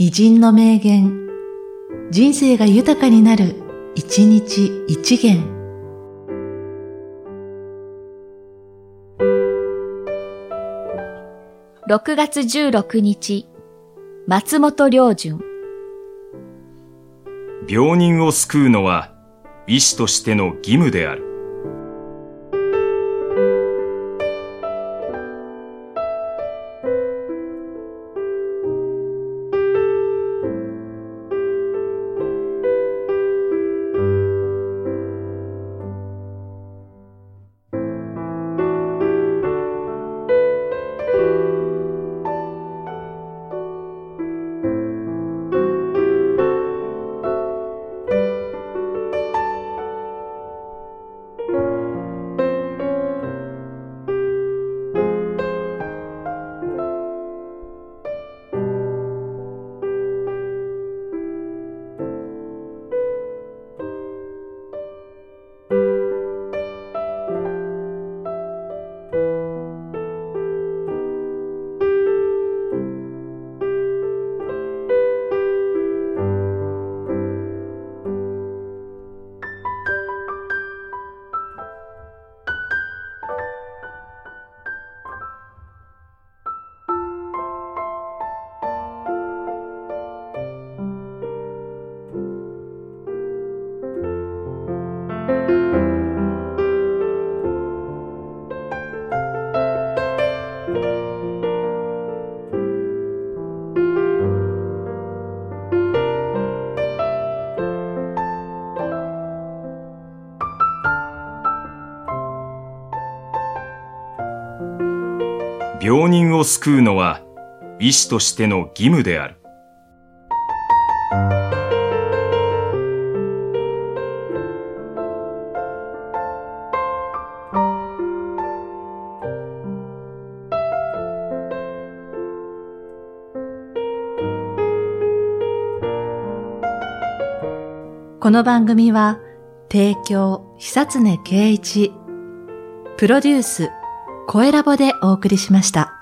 偉人の名言、人生が豊かになる、一日一元。6月16日、松本良順。病人を救うのは医師としての義務である。病人を救うのは医師としての義務である。この番組は、提供、久常圭一、プロデュース、声ラボでお送りしました。